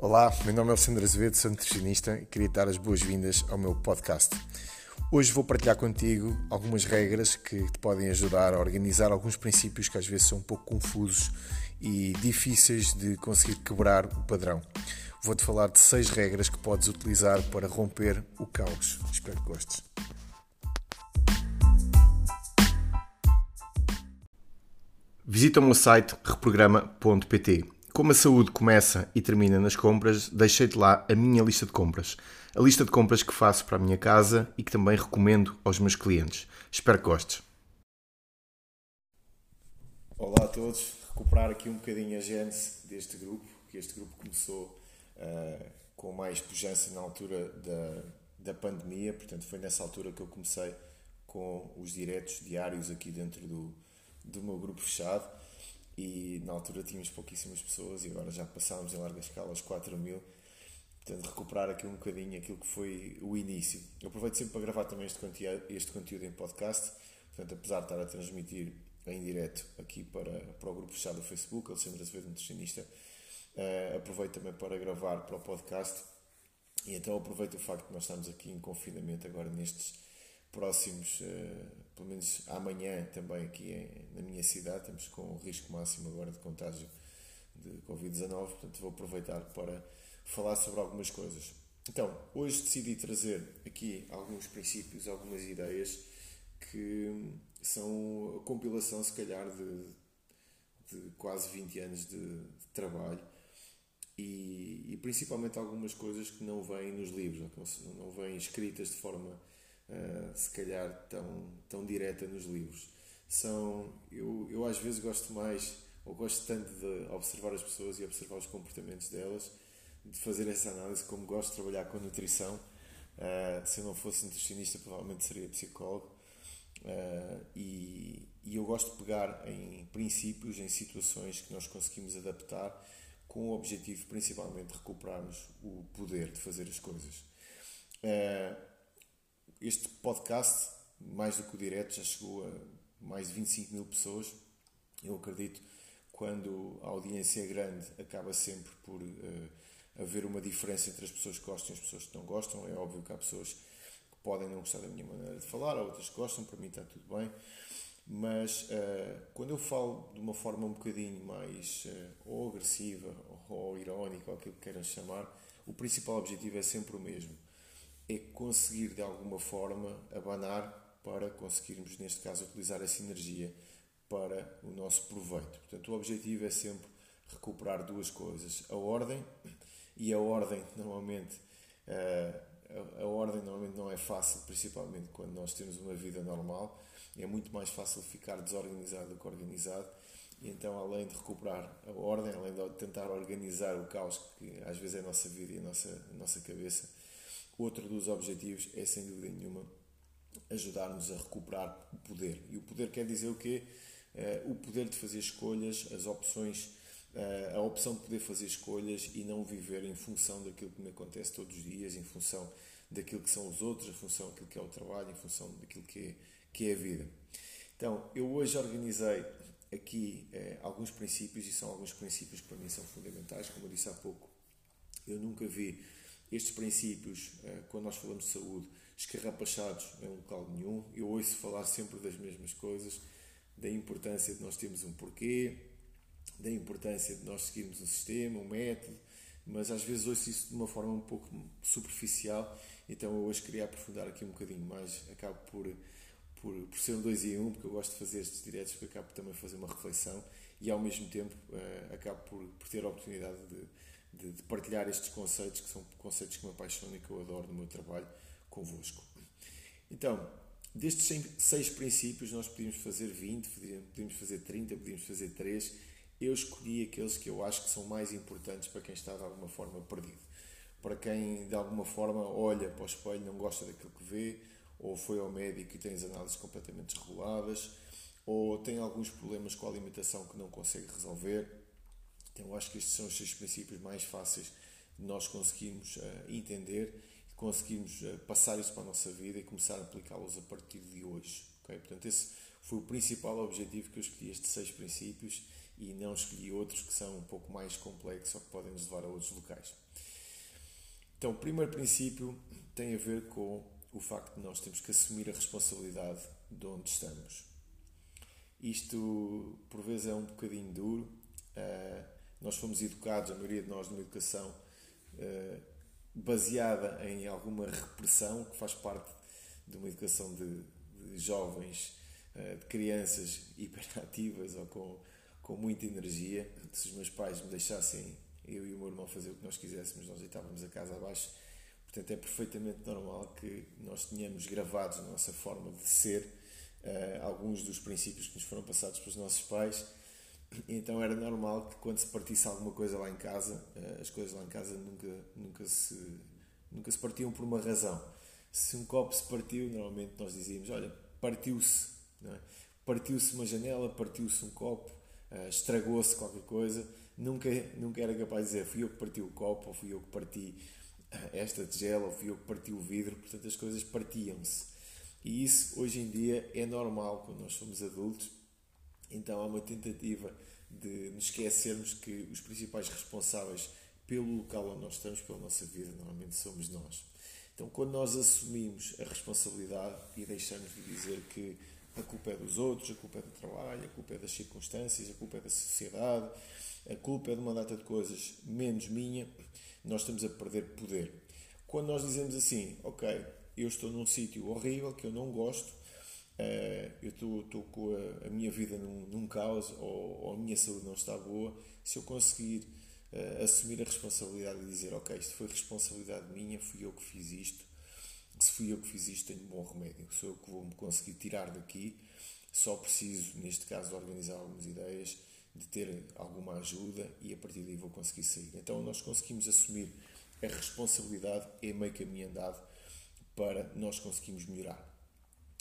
Olá, meu nome é Alexandre Azevedo, sou nutricionista e queria dar as boas-vindas ao meu podcast. Hoje vou partilhar contigo algumas regras que te podem ajudar a organizar alguns princípios que às vezes são um pouco confusos e difíceis de conseguir quebrar o padrão. Vou-te falar de seis regras que podes utilizar para romper o caos. Espero que gostes. Visita o meu site reprograma.pt como a saúde começa e termina nas compras, deixei-te lá a minha lista de compras. A lista de compras que faço para a minha casa e que também recomendo aos meus clientes. Espero que gostes. Olá a todos. Recuperar aqui um bocadinho a gênese deste grupo, que este grupo começou uh, com mais pujança na altura da, da pandemia, portanto foi nessa altura que eu comecei com os diretos diários aqui dentro do, do meu grupo fechado e na altura tínhamos pouquíssimas pessoas e agora já passámos em larga escala aos 4 mil. Portanto, recuperar aqui um bocadinho aquilo que foi o início. Eu aproveito sempre para gravar também este conteúdo, este conteúdo em podcast. Portanto, apesar de estar a transmitir em direto aqui para, para o grupo fechado do Facebook, Alexandre Azevedo, nutricionista, uh, aproveito também para gravar para o podcast. E então aproveito o facto de nós estamos aqui em confinamento agora nestes próximos, uh, pelo menos amanhã também aqui na minha cidade, estamos com o risco máximo agora de contágio de Covid-19, portanto vou aproveitar para falar sobre algumas coisas. Então, hoje decidi trazer aqui alguns princípios, algumas ideias que são a compilação, se calhar, de, de quase 20 anos de, de trabalho e, e, principalmente algumas coisas que não vêm nos livros, não vêm escritas de forma uh, se calhar tão, tão direta nos livros. São, eu, eu às vezes gosto mais, ou gosto tanto de observar as pessoas e observar os comportamentos delas, de fazer essa análise, como gosto de trabalhar com nutrição. Uh, se eu não fosse nutricionista, provavelmente seria psicólogo. Uh, e, e, eu gosto de pegar em princípios, em situações que nós conseguimos adaptar com o objetivo principalmente de recuperarmos o poder de fazer as coisas. Este podcast, mais do que o direto, já chegou a mais de 25 mil pessoas. Eu acredito quando a audiência é grande, acaba sempre por uh, haver uma diferença entre as pessoas que gostam e as pessoas que não gostam. É óbvio que há pessoas que podem não gostar da minha maneira de falar, há outras que gostam, para mim está tudo bem. Mas uh, quando eu falo de uma forma um bocadinho mais uh, ou agressiva ou, ou irónica, ou aquilo que queiram chamar, o principal objetivo é sempre o mesmo é conseguir de alguma forma abanar para conseguirmos, neste caso, utilizar essa energia para o nosso proveito. Portanto, o objetivo é sempre recuperar duas coisas: a ordem, e a ordem normalmente. Eh, a, ordem normalmente não é fácil, principalmente quando nós temos uma vida normal. É muito mais fácil ficar desorganizado do que organizado. E então, além de recuperar a ordem, além de tentar organizar o caos que às vezes é a nossa vida e a nossa, a nossa cabeça, Outro dos objetivos é, sem dúvida nenhuma, ajudar-nos a recuperar o poder. E o poder quer dizer o quê? Uh, o poder de fazer escolhas, as opções, uh, a opção de poder fazer escolhas e não viver em função daquilo que me acontece todos os dias, em função daquilo que são os outros, em função daquilo que é o trabalho, em função daquilo que é, que é a vida. Então, eu hoje organizei aqui uh, alguns princípios e são alguns princípios que para mim são fundamentais. Como eu disse há pouco, eu nunca vi estes princípios, eh, quando nós falamos de saúde, escarrapachados em local nenhum. Eu ouço falar sempre das mesmas coisas, da importância de nós termos um porquê, da importância de nós seguirmos um sistema, um método, mas às vezes ouço isso de uma forma um pouco superficial, então eu hoje queria aprofundar aqui um bocadinho mais, acabo por, por, por ser um dois em um, porque eu gosto de fazer estes diretos, porque acabo também fazer uma reflexão e ao mesmo tempo uh, acabo por, por ter a oportunidade de de, de, partilhar estes conceitos, que são conceitos que me apaixonam e que eu adoro no meu trabalho convosco. Então, destes seis princípios, nós podíamos fazer 20, podíamos fazer 30, podíamos fazer 3. Eu escolhi aqueles que eu acho que são mais importantes para quem está de alguma forma perdido. Para quem de alguma forma olha para o espelho, não gosta daquilo que vê, ou foi ao médico e tem as análises completamente desreguladas, ou tem alguns problemas com a alimentação que não consegue resolver, então, acho que estes são os seis princípios mais fáceis de nós conseguirmos uh, entender e conseguirmos uh, passar isso para a nossa vida e começar a aplicá-los a partir de hoje. Okay? Portanto, esse foi o principal objetivo que eu escolhi estes seis princípios e não escolhi outros que são um pouco mais complexos ou que podem nos levar a outros locais. Então, o primeiro princípio tem a ver com o facto de nós temos que assumir a responsabilidade de onde estamos. Isto, por vezes, é um bocadinho duro. Uh, nós fomos educados, a maioria de nós, numa educação uh, baseada em alguma repressão, que faz parte de uma educação de, de jovens, uh, de crianças hiperativas ou com, com muita energia. Se os meus pais me deixassem, eu e o meu irmão, fazer o que nós quiséssemos, nós deitávamos a casa abaixo. Portanto, é perfeitamente normal que nós tenhamos gravados na nossa forma de ser uh, alguns dos princípios que nos foram passados pelos nossos pais. Então era normal que quando se partisse alguma coisa lá em casa, uh, as coisas lá em casa nunca, nunca, se, nunca se partiam por uma razão. Se um copo se partiu, normalmente nós dizíamos: Olha, partiu-se. É? Partiu-se uma janela, partiu-se um copo, uh, estragou-se qualquer coisa. Nunca, nunca era capaz de dizer: Fui eu que parti o copo, ou fui eu que parti esta tigela, ou fui eu que parti o vidro. Portanto, as coisas partiam-se. E isso hoje em dia é normal quando nós somos adultos. Então há uma tentativa de nos esquecermos que os principais responsáveis pelo local onde nós estamos, pela nossa vida, normalmente somos nós. Então, quando nós assumimos a responsabilidade e deixamos de dizer que a culpa é dos outros, a culpa é do trabalho, a culpa é das circunstâncias, a culpa é da sociedade, a culpa é de uma data de coisas menos minha, nós estamos a perder poder. Quando nós dizemos assim, ok, eu estou num sítio horrível que eu não gosto, uh, eu estou, com a, a, minha vida num, num caos ou, ou, a minha saúde não está boa, se eu conseguir uh, assumir a responsabilidade e dizer, ok, isto foi responsabilidade minha, fui eu que fiz isto, se fui eu que fiz isto, tenho bom remédio, sou eu que vou me conseguir tirar daqui, só preciso, neste caso, de organizar algumas ideias, de ter alguma ajuda e a partir daí vou conseguir sair. Então nós conseguimos assumir a responsabilidade é meio caminho andado para nós conseguirmos melhorar.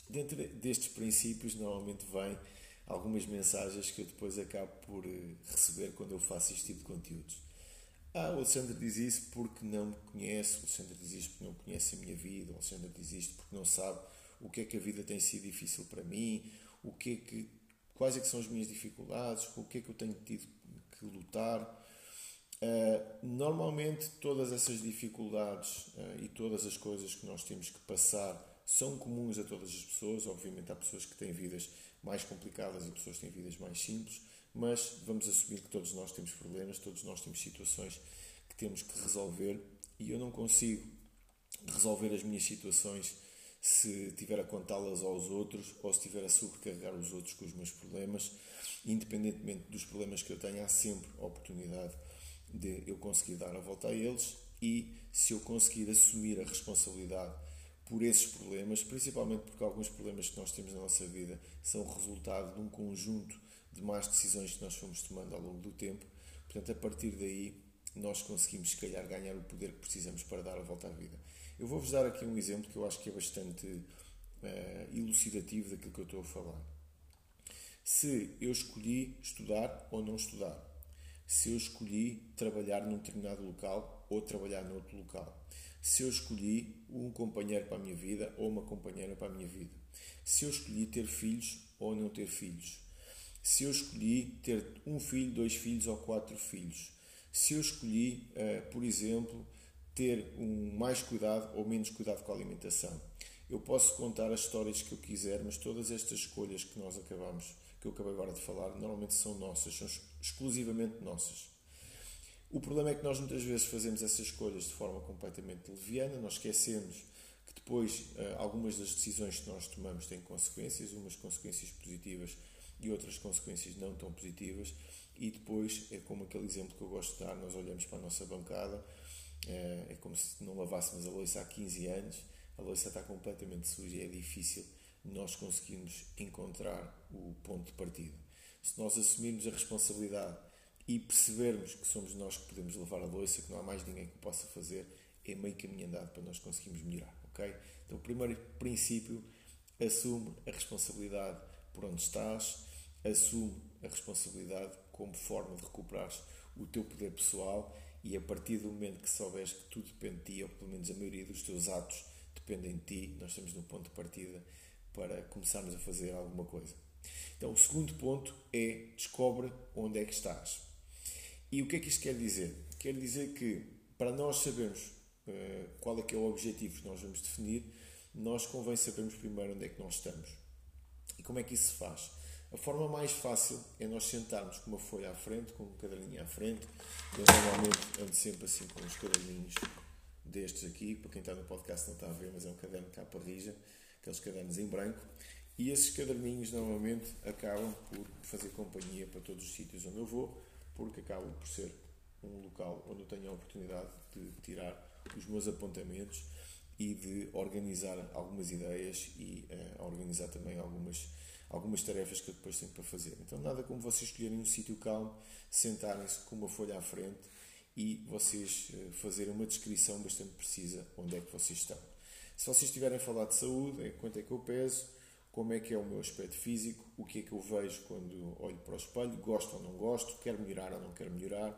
Dentro destes princípios, normalmente vêm algumas mensagens que eu depois acabo por eh, receber quando eu faço este tipo de conteúdos. Ah, o Alexandre diz isso porque não me conhece, o Alexandre diz isto porque não conhece a minha vida, o Alexandre diz isto porque não sabe o que é que a vida tem sido difícil para mim, o que é que, quais é que são as minhas dificuldades, com o que é que eu tenho tido que lutar. Uh, normalmente todas essas dificuldades uh, e todas as coisas que nós temos que passar são comuns a todas as pessoas. Obviamente há pessoas que têm vidas mais complicadas e pessoas que têm vidas mais simples, mas vamos assumir que todos nós temos problemas, todos nós temos situações que temos que resolver e eu não consigo resolver as minhas situações se tiver a contá-las aos outros ou se tiver a sobrecarregar os outros com os meus problemas. Independentemente dos problemas que eu tenho, há sempre a oportunidade de eu conseguir dar a volta a eles e se eu conseguir assumir a responsabilidade por esses problemas, principalmente porque alguns problemas que nós temos na nossa vida são resultado de um conjunto de más decisões que nós fomos tomando ao longo do tempo. Portanto, a partir daí, nós conseguimos, se calhar, ganhar o poder que precisamos para dar a volta à vida. Eu vou-vos dar aqui um exemplo que eu acho que é bastante uh, elucidativo daquilo que eu estou a falar. Se eu escolhi estudar ou não estudar, se eu escolhi trabalhar num determinado local ou trabalhar noutro local, se eu escolhi um companheiro para a minha vida ou uma companheira para a minha vida, se eu escolhi ter filhos ou não ter filhos, se eu escolhi ter um filho, dois filhos ou quatro filhos, se eu escolhi, uh, por exemplo, ter um mais cuidado ou menos cuidado com a alimentação. Eu posso contar as histórias que eu quiser, mas todas estas escolhas que nós acabamos que eu acabei agora de falar, normalmente são nossas, são exclusivamente nossas. O problema é que nós muitas vezes fazemos essas escolhas de forma completamente leviana, nós esquecemos que depois eh, algumas das decisões que nós tomamos têm consequências, umas consequências positivas e outras consequências não tão positivas, e depois é como aquele exemplo que eu gosto de dar: nós olhamos para a nossa bancada, eh, é como se não lavássemos a louça há 15 anos, a louça está completamente suja e é difícil nós conseguimos encontrar o ponto de partida. Se nós assumirmos a responsabilidade e percebermos que somos nós que podemos levar a louça, que não há mais ninguém que possa fazer, é meio caminho andado para nós conseguirmos melhorar, ok? Então, o primeiro princípio, assume a responsabilidade por onde estás, assume a responsabilidade como forma de recuperares o teu poder pessoal e a partir do momento que souberes que tudo depende de ti, ou pelo menos a maioria dos teus atos dependem de ti, nós estamos no ponto de partida para começarmos a fazer alguma coisa. Então, o segundo ponto é descobre onde é que estás. E o que é que isto quer dizer? Quer dizer que para nós sabermos uh, qual é que é o objetivo que nós vamos definir, nós convém sabermos primeiro onde é que nós estamos. E como é que isso se faz? A forma mais fácil é nós sentarmos com uma folha à frente, com um caderninho à frente. Eu normalmente ando sempre assim com os caderninhos destes aqui, para quem está no podcast não está a ver, mas é um caderno capa rija, aqueles cadernos em branco. E esses caderninhos normalmente acabam por fazer companhia para todos os sítios onde eu vou, porque acabam por ser um local onde eu tenho a oportunidade de tirar os meus apontamentos e de organizar algumas ideias e uh, organizar também algumas, algumas tarefas que eu depois tenho para fazer. Então, nada como vocês escolherem um sítio calmo, sentarem-se com uma folha à frente e vocês uh, fazerem uma descrição bastante precisa onde é que vocês estão. Se vocês estiverem a falar de saúde, é quanto é que eu peso, como é que é o meu aspecto físico, o que é que eu vejo quando olho para o espelho, gosto ou não gosto, quero melhorar ou não quero melhorar.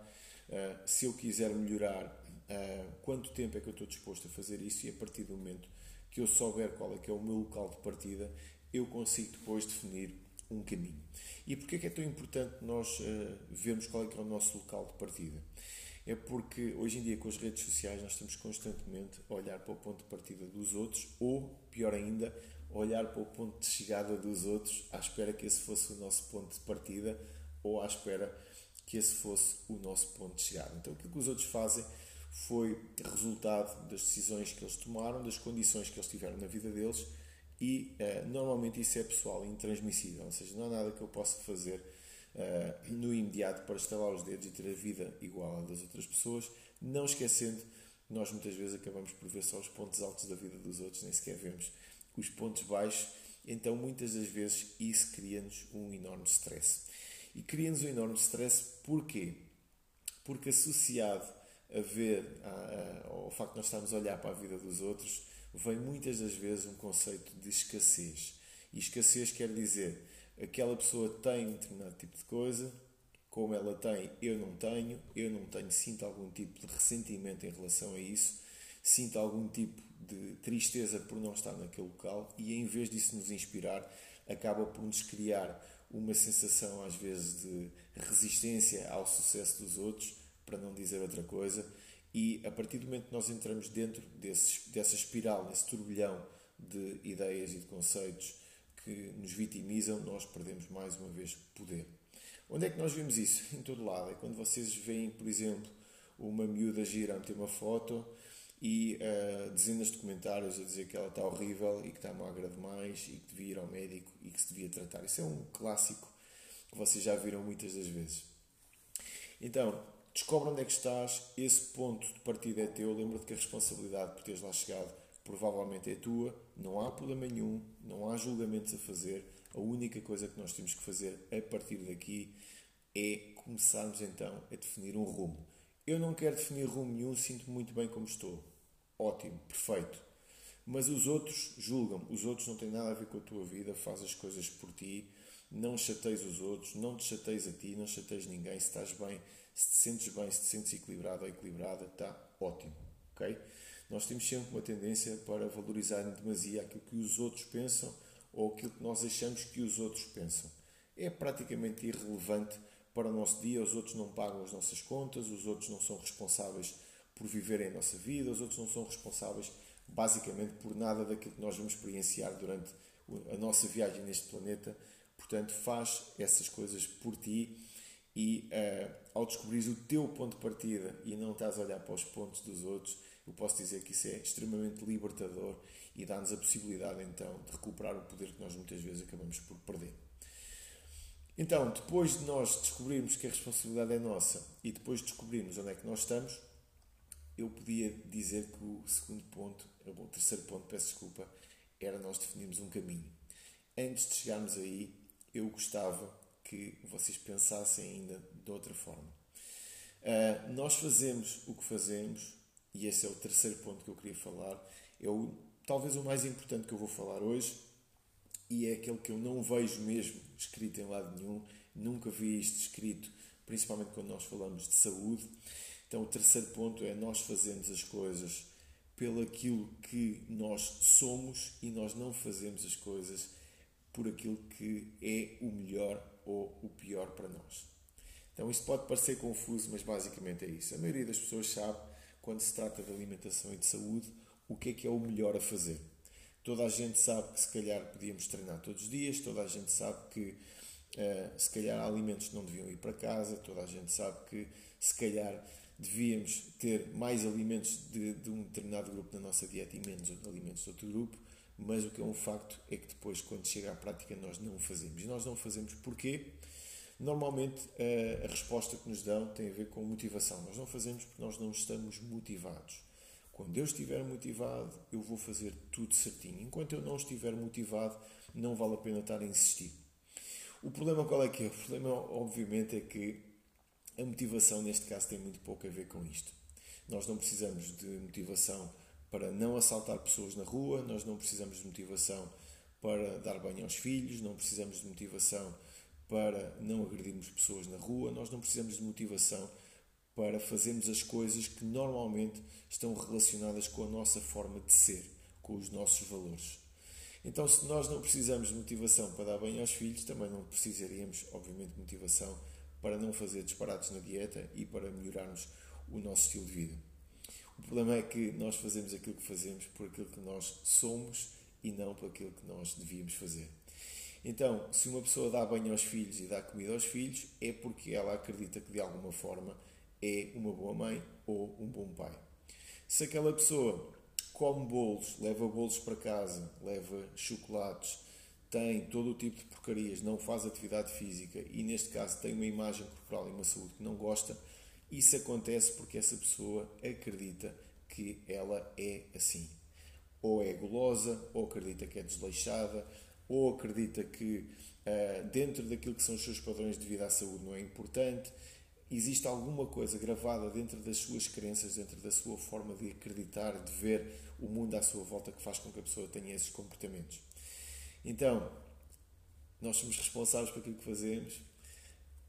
Uh, se eu quiser melhorar, uh, quanto tempo é que eu estou disposto a fazer isso e a partir do momento que eu souber qual é que é o meu local de partida, eu consigo depois definir um caminho. E porquê é que é tão importante nós uh, vermos qual é que é o nosso local de partida? É porque hoje em dia com as redes sociais nós estamos constantemente a olhar para o ponto de partida dos outros ou, pior ainda, olhar para o ponto de chegada dos outros à espera que esse fosse o nosso ponto de partida ou à espera que esse fosse o nosso ponto de chegada. Então, aquilo que os outros fazem foi resultado das decisões que eles tomaram, das condições que eles tiveram na vida deles e uh, normalmente isso é pessoal, intransmissível, ou seja, não há nada que eu possa fazer uh, no imediato para estalar os dedos e ter a vida igual à das outras pessoas, não esquecendo que nós muitas vezes acabamos por ver só os pontos altos da vida dos outros, nem sequer vemos os pontos baixos, então muitas das vezes isso cria-nos um enorme stress. E cria-nos um enorme stress porquê? Porque associado a ver a, a, ao facto de nós estarmos a olhar para a vida dos outros, vem muitas das vezes um conceito de escassez. E escassez quer dizer aquela pessoa tem um determinado tipo de coisa, como ela tem, eu não tenho, eu não tenho, sinto algum tipo de ressentimento em relação a isso, sinto algum tipo de tristeza por não estar naquele local e em vez disso nos inspirar, acaba por nos criar uma sensação às vezes de resistência ao sucesso dos outros, para não dizer outra coisa, e a partir do momento que nós entramos dentro desse, dessa espiral, nesse turbilhão de ideias e de conceitos que nos vitimizam, nós perdemos mais uma vez poder. Onde é que nós vemos isso? Em todo lado. É quando vocês veem, por exemplo, uma miúda gira a meter uma foto e uh, dezenas de comentários a dizer que ela está horrível e que está magra demais e que devia ir ao médico e que se devia tratar. Isso é um clássico que vocês já viram muitas das vezes. Então, descobre onde é que estás, esse ponto de partida é teu, lembra-te que a responsabilidade por teres lá chegado provavelmente é tua, não há problema nenhum, não há julgamentos a fazer, a única coisa que nós temos que fazer a partir daqui é começarmos então a definir um rumo. Eu não quero definir rumo nenhum, sinto muito bem como estou. Ótimo, perfeito. Mas os outros julgam, os outros não têm nada a ver com a tua vida, faz as coisas por ti, não chateis os outros, não te chateis a ti, não chateis ninguém, se estás bem, se te sentes bem, se te sentes equilibrado ou equilibrada, está ótimo, ok? Nós temos sempre uma tendência para valorizar em demasia aquilo que os outros pensam ou aquilo que nós achamos que os outros pensam. É praticamente irrelevante para o nosso dia, os outros não pagam as nossas contas, os outros não são responsáveis por viverem a nossa vida, os outros não são responsáveis basicamente por nada daquilo que nós vamos experienciar durante a nossa viagem neste planeta. Portanto, faz essas coisas por ti e uh, ao descobrir o teu ponto de partida e não estás a olhar para os pontos dos outros, eu posso dizer que isso é extremamente libertador e dá-nos a possibilidade então de recuperar o poder que nós muitas vezes acabamos por perder. Então, depois de nós descobrirmos que a responsabilidade é nossa e depois de descobrirmos onde é que nós estamos, eu podia dizer que o segundo ponto, o terceiro ponto, peço desculpa, era nós definirmos um caminho. Antes de chegarmos aí, eu gostava que vocês pensassem ainda de outra forma. Uh, nós fazemos o que fazemos, e esse é o terceiro ponto que eu queria falar, é o, talvez o mais importante que eu vou falar hoje, e é aquele que eu não vejo mesmo escrito em lado nenhum, nunca vi isto escrito, principalmente quando nós falamos de saúde. Então, o terceiro ponto é nós fazemos as coisas pelo aquilo que nós somos e nós não fazemos as coisas por aquilo que é o melhor ou o pior para nós. Então isto pode parecer confuso, mas basicamente é isso. A maioria das pessoas sabe, quando se trata de alimentação e de saúde, o que é que é o melhor a fazer. Toda a gente sabe que se calhar podíamos treinar todos os dias, toda a gente sabe que uh, se calhar alimentos não deviam ir para casa, toda a gente sabe que se calhar devíamos ter mais alimentos de, de um determinado grupo na nossa dieta e menos alimentos de outro grupo, mas o que é um facto é que depois, quando chega à prática, nós não o fazemos. E nós não o fazemos porquê? Normalmente a resposta que nos dão tem a ver com motivação. Nós não fazemos porque nós não estamos motivados. Quando eu estiver motivado, eu vou fazer tudo certinho. Enquanto eu não estiver motivado, não vale a pena estar a insistir. O problema qual é que é? O problema, obviamente, é que a motivação, neste caso, tem muito pouco a ver com isto. Nós não precisamos de motivação para não assaltar pessoas na rua, nós não precisamos de motivação para dar banho aos filhos, não precisamos de motivação para não agredirmos pessoas na rua, nós não precisamos de motivação para fazermos as coisas que normalmente estão relacionadas com a nossa forma de ser, com os nossos valores. Então, se nós não precisamos de motivação para dar banho aos filhos, também não precisaríamos, obviamente, de motivação para não fazer disparates na dieta e para melhorarmos o nosso estilo de vida. O problema é que nós fazemos aquilo que fazemos por aquilo que nós somos e não por aquilo que nós devíamos fazer. Então, se uma pessoa dá banho aos filhos e dá comida aos filhos, é porque ela acredita que de alguma forma é uma boa mãe ou um bom pai. Se aquela pessoa come bolos, leva bolos para casa, leva chocolates, tem todo o tipo de porcarias, não faz atividade física e, neste caso, tem uma imagem corporal e uma saúde que não gosta, isso acontece porque essa pessoa acredita que ela é assim. Ou é gulosa, ou acredita que é desleixada, ou acredita que uh, dentro daquilo que são os seus padrões de vida à saúde não é importante. Existe alguma coisa gravada dentro das suas crenças, dentro da sua forma de acreditar, de ver o mundo à sua volta que faz com que a pessoa tenha esses comportamentos. Então, nós somos responsáveis por aquilo que fazemos,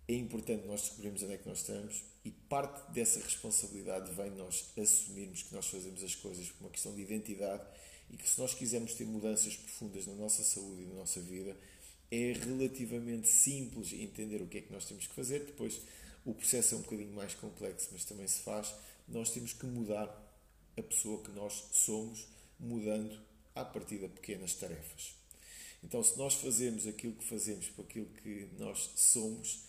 é importante nós descobrirmos onde é que nós estamos e parte dessa responsabilidade vem nós assumirmos que nós fazemos as coisas por uma questão de identidade e que se nós quisermos ter mudanças profundas na nossa saúde e na nossa vida, é relativamente simples entender o que é que nós temos que fazer. Depois, o processo é um bocadinho mais complexo, mas também se faz. Nós temos que mudar a pessoa que nós somos, mudando a partir de pequenas tarefas. Então, se nós fazemos aquilo que fazemos para aquilo que nós somos,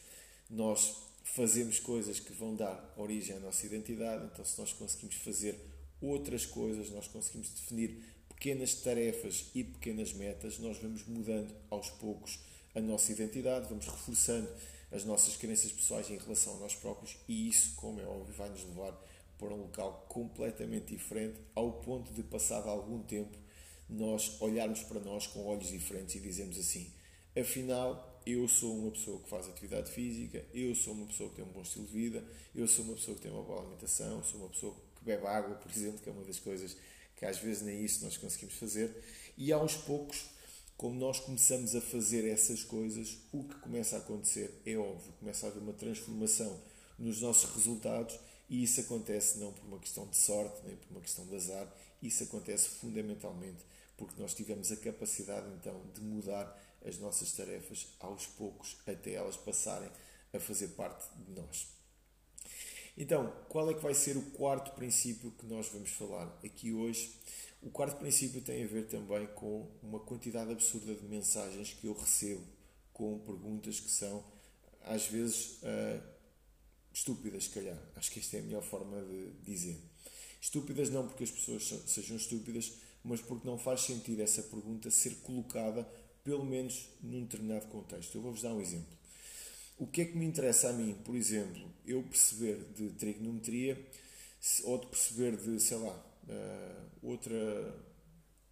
nós fazemos coisas que vão dar origem à nossa identidade. Então, se nós conseguimos fazer outras coisas, nós conseguimos definir pequenas tarefas e pequenas metas, nós vamos mudando aos poucos a nossa identidade, vamos reforçando as nossas crenças pessoais em relação a nós próprios e isso, como é óbvio, vai nos levar para um local completamente diferente, ao ponto de, passado algum tempo, nós olharmos para nós com olhos diferentes e dizemos assim: afinal, eu sou uma pessoa que faz atividade física, eu sou uma pessoa que tem um bom estilo de vida, eu sou uma pessoa que tem uma boa alimentação, sou uma pessoa que bebe água, por exemplo, que é uma das coisas que às vezes nem isso nós conseguimos fazer. E aos poucos, como nós começamos a fazer essas coisas, o que começa a acontecer é óbvio, começa a haver uma transformação nos nossos resultados e isso acontece não por uma questão de sorte, nem por uma questão de azar, isso acontece fundamentalmente porque nós tivemos a capacidade então de mudar as nossas tarefas aos poucos até elas passarem a fazer parte de nós. Então, qual é que vai ser o quarto princípio que nós vamos falar aqui hoje? O quarto princípio tem a ver também com uma quantidade absurda de mensagens que eu recebo com perguntas que são às vezes uh, estúpidas, se calhar. Acho que esta é a melhor forma de dizer. Estúpidas não porque as pessoas sejam estúpidas, mas porque não faz sentido essa pergunta ser colocada, pelo menos num determinado contexto. Eu vou-vos dar um exemplo. O que é que me interessa a mim, por exemplo, eu perceber de trigonometria ou de perceber de, sei lá, eh, outra,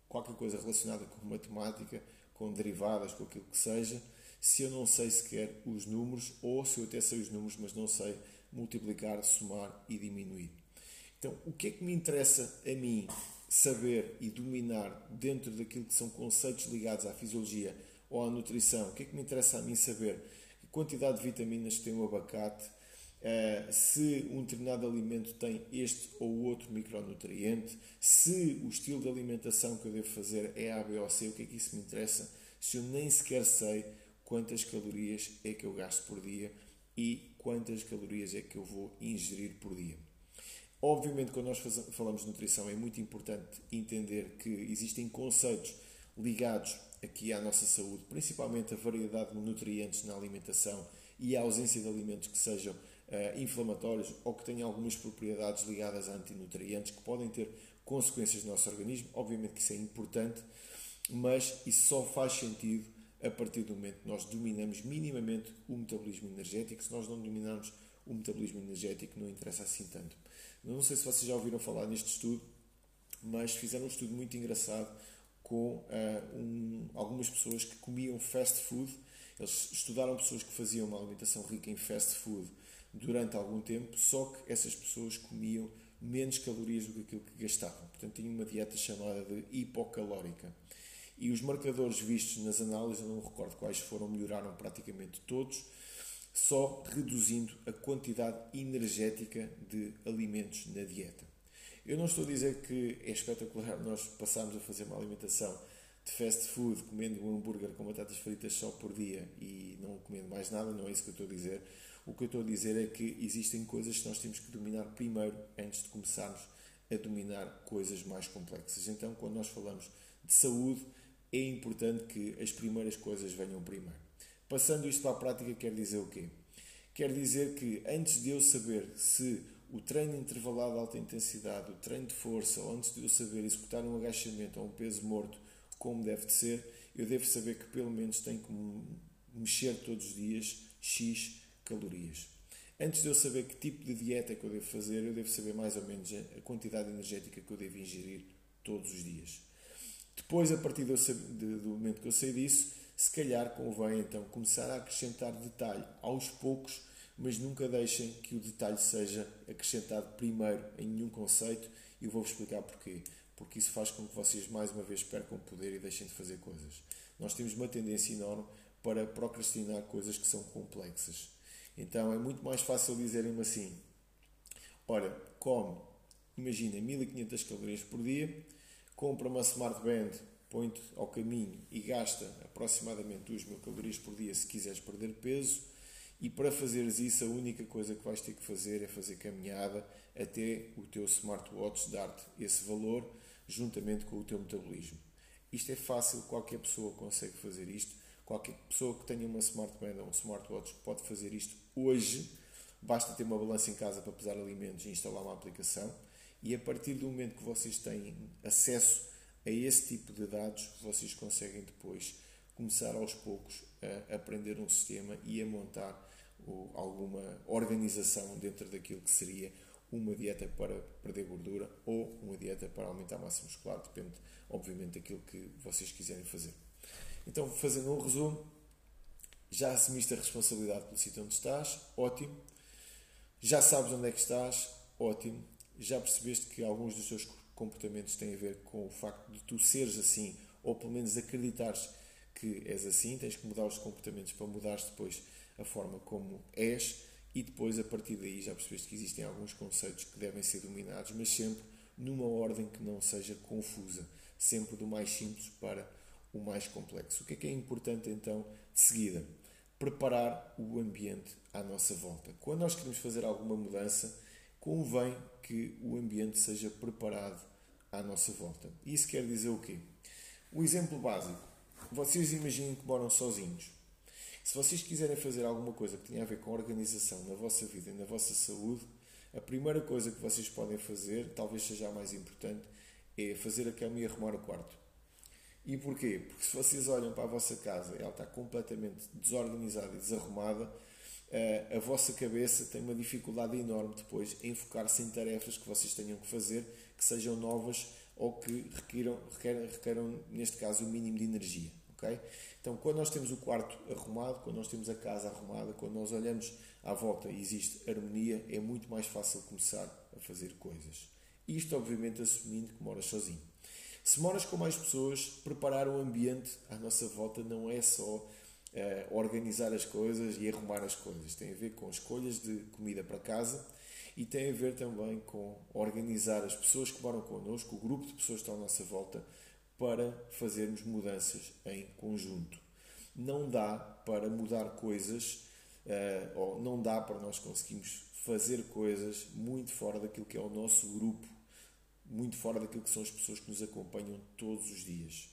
qualquer coisa relacionada com matemática, com derivadas, com aquilo que seja, se eu não sei sequer os números, ou se eu até sei os números, mas não sei multiplicar, somar e diminuir. Então, o que é que me interessa a mim saber e dominar dentro daquilo que são conceitos ligados à fisiologia ou à nutrição? O que é que me interessa a mim saber? A quantidade de vitaminas que tem o abacate, Uh, se um determinado alimento tem este ou outro micronutriente, se o estilo de alimentação que eu devo fazer é A, B ou C, o que é que isso me interessa? Se eu nem sequer sei quantas calorias é que eu gasto por dia e quantas calorias é que eu vou ingerir por dia. Obviamente, quando nós falamos de nutrição, é muito importante entender que existem conceitos ligados aqui à nossa saúde, principalmente a variedade de nutrientes na alimentação e a ausência de alimentos que sejam uh, inflamatórios ou que tenham algumas propriedades ligadas a antinutrientes que podem ter consequências no nosso organismo. Obviamente que isso é importante, mas isso só faz sentido a partir do momento que nós dominamos minimamente o metabolismo energético. Se nós não dominarmos o metabolismo energético, não interessa assim tanto. Não sei se vocês já ouviram falar neste estudo, mas fizeram um estudo muito engraçado com uh, um, algumas pessoas que comiam fast food. Eles estudaram pessoas que faziam uma alimentação rica em fast food durante algum tempo, só que essas pessoas comiam menos calorias do que aquilo que gastavam. Portanto, tinham uma dieta chamada de hipocalórica. E os marcadores vistos nas análises, eu não me recordo quais foram, melhoraram praticamente todos, só reduzindo a quantidade energética de alimentos na dieta. Eu não estou a dizer que é espetacular nós passarmos a fazer uma alimentação de fast food, comendo um hambúrguer com batatas fritas só por dia e não comendo mais nada, não é isso que eu estou a dizer. O que eu estou a dizer é que existem coisas que nós temos que dominar primeiro antes de começarmos a dominar coisas mais complexas. Então, quando nós falamos de saúde, é importante que as primeiras coisas venham primeiro. Passando isto para a prática, quer dizer o quê? Quer dizer que antes de eu saber se o treino intervalado de alta intensidade, o treino de força, antes de eu saber executar um agachamento ou um peso morto como deve de ser, eu devo saber que pelo menos tenho que mexer todos os dias X calorias. Antes de eu saber que tipo de dieta é que eu devo fazer, eu devo saber mais ou menos a quantidade energética que eu devo ingerir todos os dias. Depois, a partir do, do momento que eu sei disso, se calhar convém então começar a acrescentar detalhe aos poucos, mas nunca deixem que o detalhe seja acrescentado primeiro em nenhum conceito e eu vou-vos explicar porquê. Porque isso faz com que vocês mais uma vez percam o poder e deixem de fazer coisas. Nós temos uma tendência enorme para procrastinar coisas que são complexas. Então é muito mais fácil dizerem-me assim: olha, come, imagina 1500 calorias por dia, compra uma Smart Band, põe-te ao caminho e gasta aproximadamente 2000 calorias por dia se quiseres perder peso. E para fazeres isso, a única coisa que vais ter que fazer é fazer caminhada até o teu smartwatch dar-te esse valor, juntamente com o teu metabolismo. Isto é fácil, qualquer pessoa consegue fazer isto. Qualquer pessoa que tenha uma smartband ou um smartwatch pode fazer isto hoje. Basta ter uma balança em casa para pesar alimentos e instalar uma aplicação e a partir do momento que vocês têm acesso a esse tipo de dados, vocês conseguem depois começar aos poucos a aprender um sistema e a montar alguma organização dentro daquilo que seria uma dieta para perder gordura ou uma dieta para aumentar a massa muscular, depende, obviamente, daquilo que vocês quiserem fazer. Então, fazendo um resumo, já assumiste a responsabilidade pelo sítio onde estás, ótimo. Já sabes onde é que estás, ótimo já percebeste que alguns dos teus comportamentos têm a ver com o facto de tu seres assim, ou pelo menos acreditares que és assim, tens que mudar os comportamentos para mudares depois a forma como és e depois a partir daí já percebeste que existem alguns conceitos que devem ser dominados, mas sempre numa ordem que não seja confusa, sempre do mais simples para o mais complexo. O que é que é importante então de seguida? Preparar o ambiente à nossa volta. Quando nós queremos fazer alguma mudança, convém que o ambiente seja preparado à nossa volta. Isso quer dizer o quê? O exemplo básico. Vocês imaginem que moram sozinhos. Se vocês quiserem fazer alguma coisa que tenha a ver com a organização na vossa vida e na vossa saúde, a primeira coisa que vocês podem fazer, talvez seja a mais importante, é fazer a cama e arrumar o quarto. E porquê? Porque se vocês olham para a vossa casa e ela está completamente desorganizada e desarrumada, uh, a vossa cabeça tem uma dificuldade enorme depois em focar-se em tarefas que vocês tenham que fazer, que sejam novas ou que requiram, requeram, requeram neste caso, o mínimo de energia. Okay? Então, quando nós temos o quarto arrumado, quando nós temos a casa arrumada, quando nós olhamos à volta e existe harmonia, é muito mais fácil começar a fazer coisas. Isto, obviamente, assumindo que moras sozinho. Se moras com mais pessoas, preparar o ambiente à nossa volta não é só uh, organizar as coisas e arrumar as coisas. Tem a ver com escolhas de comida para casa e tem a ver também com organizar as pessoas que moram connosco, o grupo de pessoas que estão à nossa volta, para fazermos mudanças em conjunto. Não dá para mudar coisas, uh, ou não dá para nós conseguirmos fazer coisas muito fora daquilo que é o nosso grupo, muito fora daquilo que são as pessoas que nos acompanham todos os dias.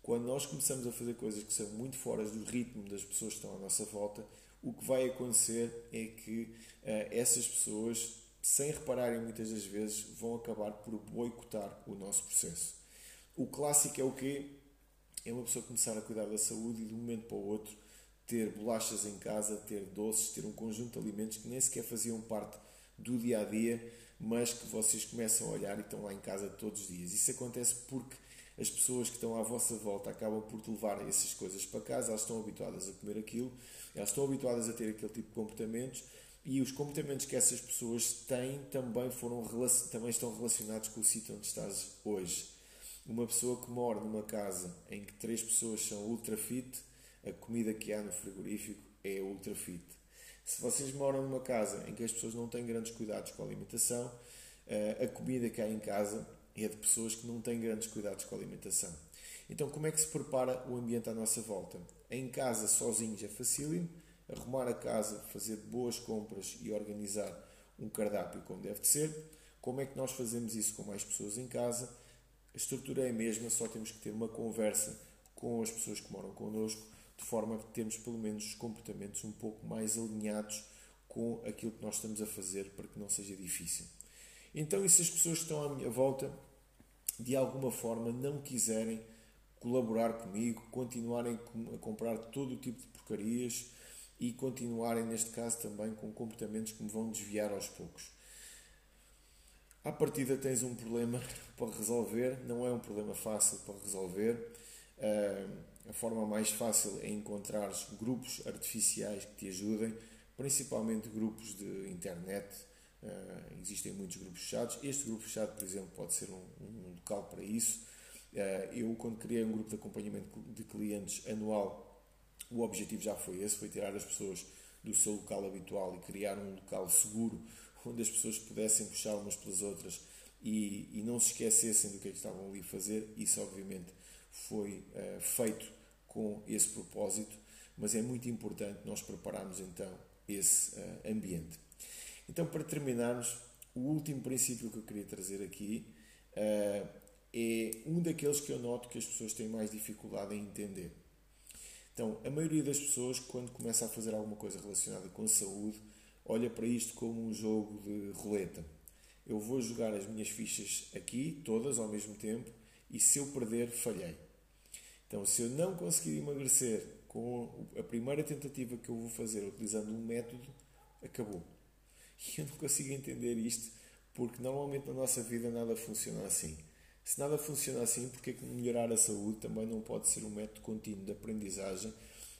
Quando nós começamos a fazer coisas que são muito fora do ritmo das pessoas que estão à nossa volta, o que vai acontecer é que uh, essas pessoas, sem repararem muitas das vezes, vão acabar por boicotar o nosso processo. O clássico é o quê? É uma pessoa começar a cuidar da saúde e de um momento para o outro ter bolachas em casa, ter doces, ter um conjunto de alimentos que nem sequer faziam parte do dia a dia, mas que vocês começam a olhar e estão lá em casa todos os dias. Isso acontece porque as pessoas que estão à vossa volta acabam por levar essas coisas para casa, elas estão habituadas a comer aquilo, elas estão habituadas a ter aquele tipo de comportamentos e os comportamentos que essas pessoas têm também, foram, também estão relacionados com o sítio onde estás hoje. Uma pessoa que mora numa casa em que três pessoas são ultra fit, a comida que há no frigorífico é ultra fit. Se vocês moram numa casa em que as pessoas não têm grandes cuidados com a alimentação, eh, a comida que há em casa é de pessoas que não têm grandes cuidados com a alimentação. Então, como é que se prepara o ambiente à nossa volta? Em casa, sozinhos, é facílimo. Arrumar a casa, fazer boas compras e organizar um cardápio como deve de ser. Como é que nós fazemos isso com mais pessoas em casa? A estrutura é a mesma, só temos que ter uma conversa com as pessoas que moram connosco, de forma a termos pelo menos os comportamentos um pouco mais alinhados com aquilo que nós estamos a fazer para que não seja difícil. Então, e se as pessoas que estão à minha volta, de alguma forma, não quiserem colaborar comigo, continuarem a comprar todo o tipo de porcarias e continuarem, neste caso, também com comportamentos que me vão desviar aos poucos. À partida tens um problema para resolver, não é um problema fácil para resolver. a forma mais fácil é encontrar grupos artificiais que te ajudem, principalmente grupos de internet. existem muitos grupos fechados. Este grupo fechado, por exemplo, pode ser um, um local para isso eu, quando criei um grupo de acompanhamento de clientes anual, o objetivo já foi esse: foi tirar as pessoas do seu local habitual e criar um local seguro onde as pessoas pudessem puxar umas pelas outras e, e não se esquecessem do que, é que estavam ali a fazer. Isso, obviamente, foi uh, feito com esse propósito, mas é muito importante nós prepararmos então esse uh, ambiente. Então, para terminarmos, o último princípio que eu queria trazer aqui uh, é um daqueles que eu noto que as pessoas têm mais dificuldade em entender. Então, a maioria das pessoas, quando começa a fazer alguma coisa relacionada com a saúde, olha para isto como um jogo de roleta. Eu vou jogar as minhas fichas aqui, todas ao mesmo tempo, e se eu perder, falhei. Então, se eu não conseguir emagrecer com a primeira tentativa que eu vou fazer utilizando um método, acabou. E eu não consigo entender isto porque normalmente na nossa vida nada funciona assim. Se nada funciona assim, porque é que melhorar a saúde também não pode ser um método contínuo de aprendizagem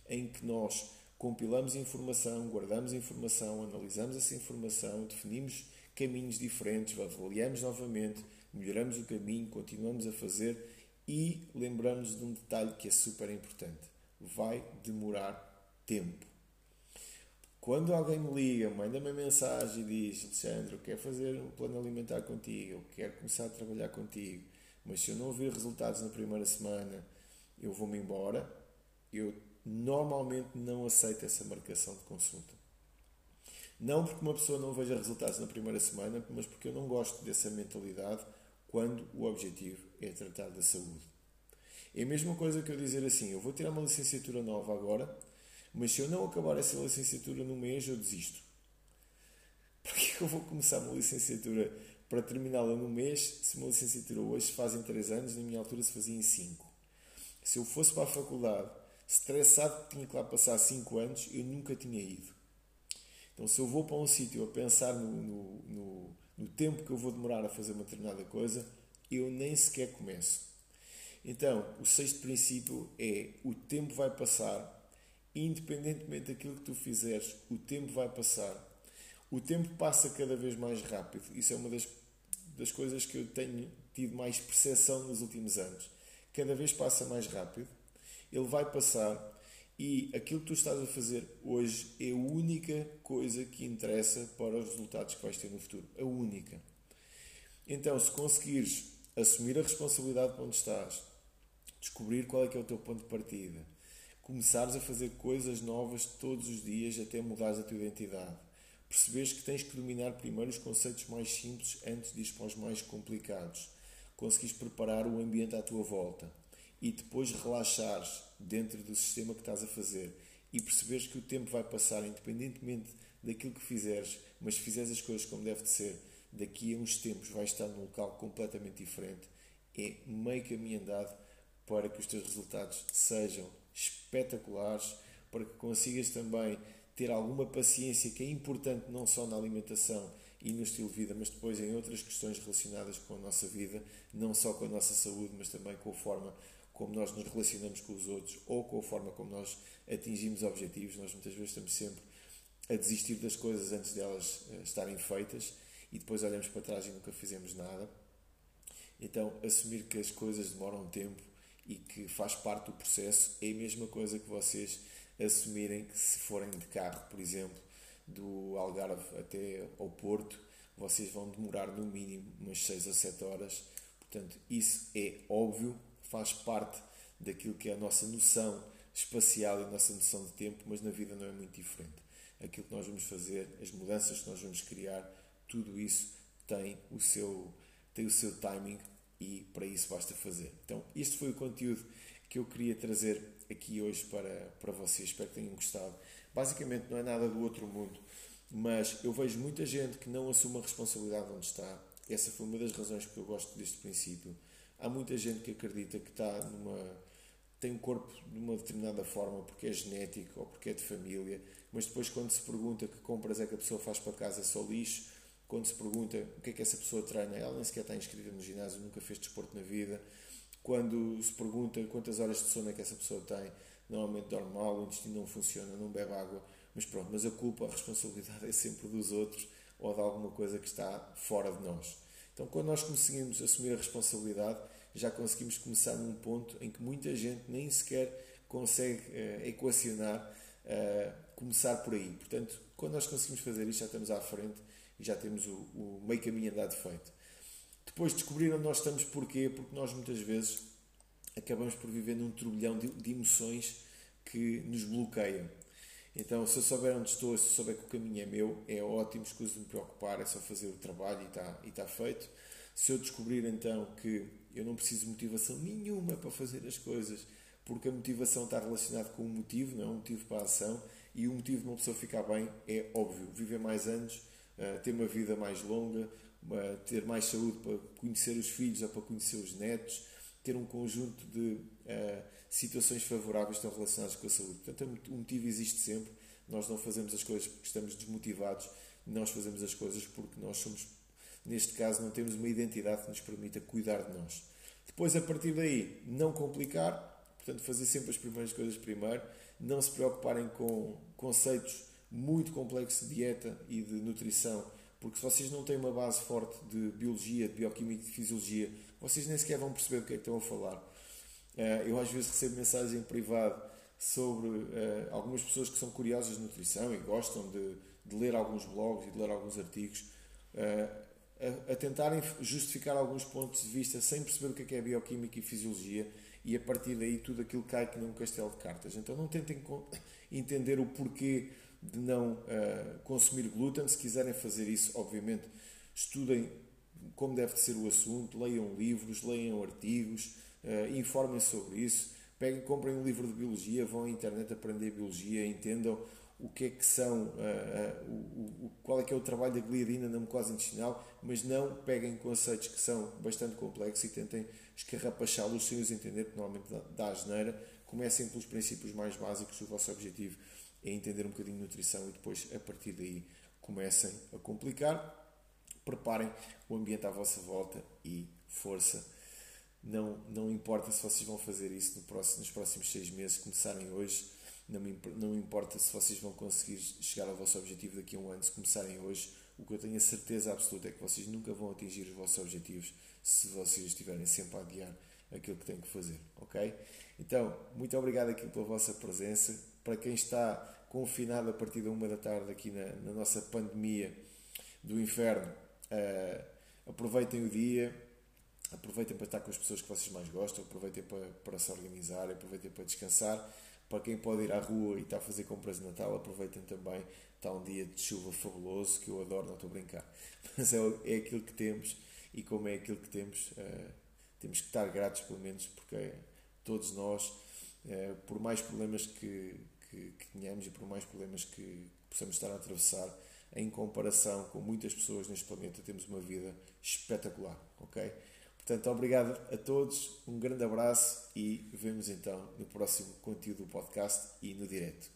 em que nós compilamos informação, guardamos informação, analisamos essa informação, definimos caminhos diferentes, avaliamos novamente, melhoramos o caminho, continuamos a fazer e lembramos de um detalhe que é super importante. Vai demorar tempo. Quando alguém me liga, manda-me uma mensagem e diz Alexandre, eu quero fazer um plano alimentar contigo, eu quero começar a trabalhar contigo, mas se eu não ver resultados na primeira semana, eu vou-me embora. Eu normalmente não aceito essa marcação de consulta. Não porque uma pessoa não veja resultados na primeira semana, mas porque eu não gosto dessa mentalidade quando o objetivo é tratar da saúde. É a mesma coisa que eu dizer assim: eu vou tirar uma licenciatura nova agora, mas se eu não acabar essa licenciatura no mês, eu desisto. Para que eu vou começar uma licenciatura para terminá-la no mês, se uma licenciatura hoje fazem 3 anos, na minha altura se fazia em 5. Se eu fosse para a faculdade estressado que tinha que lá passar 5 anos, eu nunca tinha ido. Então, se eu vou para um sítio a pensar no, no, no, no tempo que eu vou demorar a fazer uma determinada coisa, eu nem sequer começo. Então, o sexto princípio é o tempo vai passar, independentemente daquilo que tu fizeres, o tempo vai passar. O tempo passa cada vez mais rápido. Isso é uma das das coisas que eu tenho tido mais percepção nos últimos anos. Cada vez passa mais rápido, ele vai passar E aquilo que tu estás a fazer hoje é a única coisa que interessa para os resultados que vais ter no futuro. A única. Então, se conseguires assumir a responsabilidade para onde estás, descobrir qual é que é o teu ponto de partida, começares a fazer coisas novas todos os dias até mudares a tua identidade, perceberes que tens que dominar primeiro os conceitos mais simples antes de ir para os mais complicados, conseguires preparar o ambiente à tua volta e depois relaxares dentro do sistema que estás a fazer e perceberes que o tempo vai passar independentemente daquilo que fizeres, mas se fizeres as coisas como deve de ser, daqui a uns tempos vais estar num local completamente diferente. É meio caminho andado para que os teus resultados sejam espetaculares, para que consigas também ter alguma paciência, que é importante não só na alimentação e no estilo de vida, mas depois em outras questões relacionadas com a nossa vida, não só com a nossa saúde, mas também com a forma como nós nos relacionamos com os outros ou com a forma como nós atingimos objetivos. Nós muitas vezes estamos sempre a desistir das coisas antes delas eh, estarem feitas e depois olhamos para trás e nunca fizemos nada. Então, assumir que as coisas demoram tempo e que faz parte do processo é a mesma coisa que vocês assumirem que se forem de carro, por exemplo, do Algarve até ao Porto, vocês vão demorar no mínimo umas 6 ou 7 horas. Portanto, isso é óbvio, faz parte daquilo que é a nossa noção espacial e a nossa noção de tempo, mas na vida não é muito diferente. Aquilo que nós vamos fazer, as mudanças que nós vamos criar, tudo isso tem o seu, tem o seu timing e para isso basta fazer. Então, este foi o conteúdo que eu queria trazer aqui hoje para, para vocês. Espero que tenham gostado. Basicamente, não é nada do outro mundo, mas eu vejo muita gente que não assume a responsabilidade onde está. Essa foi uma das razões que eu gosto deste princípio. Há muita gente que acredita que está numa tem um corpo de uma determinada forma porque é genético ou porque é de família, mas depois quando se pergunta que compras é que a pessoa faz para casa é só lixo, quando se pergunta o que é que essa pessoa treina, ela nem sequer está inscrita no ginásio, nunca fez desporto na vida. Quando se pergunta quantas horas de sono é que essa pessoa tem, normalmente dorme mal, o intestino não funciona, não bebe água, mas pronto, mas a culpa, a responsabilidade é sempre dos outros ou de alguma coisa que está fora de nós. Então, quando nós conseguimos assumir a responsabilidade, já conseguimos começar num ponto em que muita gente nem sequer consegue uh, equacionar uh, começar por aí. Portanto, quando nós conseguimos fazer isto, já estamos à frente e já temos o, o meio caminho andado feito. Depois descobrir onde nós estamos porquê, porque nós muitas vezes acabamos por viver num turbilhão de, de emoções que nos bloqueiam. Então, se eu souber onde estou, se eu souber que o caminho é meu, é ótimo, escuso de me preocupar, é só fazer o trabalho e está, e está feito. Se eu descobrir então que eu não preciso de motivação nenhuma para fazer as coisas, porque a motivação está relacionada com o motivo, não é um motivo para a ação, e o motivo de uma pessoa ficar bem é óbvio, viver mais anos, eh, ter uma vida mais longa, ter mais saúde para conhecer os filhos ou para conhecer os netos, ter um conjunto de uh, situações favoráveis estão relacionadas com a saúde. Portanto, o motivo existe sempre. Nós não fazemos as coisas porque estamos desmotivados, nós fazemos as coisas porque nós somos, neste caso, não temos uma identidade que nos permita cuidar de nós. Depois, a partir daí, não complicar, portanto, fazer sempre as primeiras coisas primeiro, não se preocuparem com conceitos muito complexos de dieta e de nutrição, porque se vocês não têm uma base forte de biologia, de bioquímica de fisiologia, vocês nem sequer vão perceber do que é que estão a falar. Eh, eu às vezes recebo mensagens em privado sobre eh, algumas pessoas que são curiosas de nutrição e gostam de, de ler alguns blogs e de ler alguns artigos, eh, a, a, tentarem justificar alguns pontos de vista sem perceber o que é, que é bioquímica e fisiologia e a partir daí tudo aquilo cai num castelo de cartas. Então não tentem entender o porquê de não uh, consumir glúten. Se quiserem fazer isso, obviamente, estudem como deve ser o assunto, leiam livros, leiam artigos, uh, informem sobre isso. Peguem, comprem um livro de biologia, vão à internet aprender biologia, entendam o que é que são, uh, o, o, qual é que é o trabalho da gliadina na mucosa intestinal, mas não peguem conceitos que são bastante complexos e tentem escarrapachá-los sem os entender, porque normalmente dá, dá asneira. Comecem pelos princípios mais básicos do vosso objetivo é entender um bocadinho de nutrição e depois, a partir daí, comecem a complicar. Preparem o ambiente à vossa volta e força. Não, não importa se vocês vão fazer isso no próximo, nos próximos seis meses, começarem hoje. Não, me, não importa se vocês vão conseguir chegar ao vosso objetivo daqui a um ano, se começarem hoje. O que eu tenho a certeza absoluta é que vocês nunca vão atingir os vossos objetivos se vocês estiverem sempre a adiar aquilo que têm que fazer, ok? Então, muito obrigado aqui pela vossa presença. Para quem está confinado a partir da uma da tarde aqui na, na nossa pandemia do inferno, uh, aproveitem o dia, aproveitem para estar com as pessoas que vocês mais gostam, aproveitem para, para se organizar, aproveitem para descansar. Para quem pode ir à rua e está a fazer compras de Natal, aproveitem também. Está um dia de chuva fabuloso que eu adoro, não estou a brincar. Mas é, é aquilo que temos e como é aquilo que temos, uh, temos que estar gratos pelo menos, porque todos nós, uh, por mais problemas que, que, que tenhamos e por mais problemas que possamos estar a atravessar, em comparação com muitas pessoas neste planeta, temos uma vida espetacular, ok? Portanto, obrigado a todos, um grande abraço e vemos então no próximo conteúdo do podcast e no direto.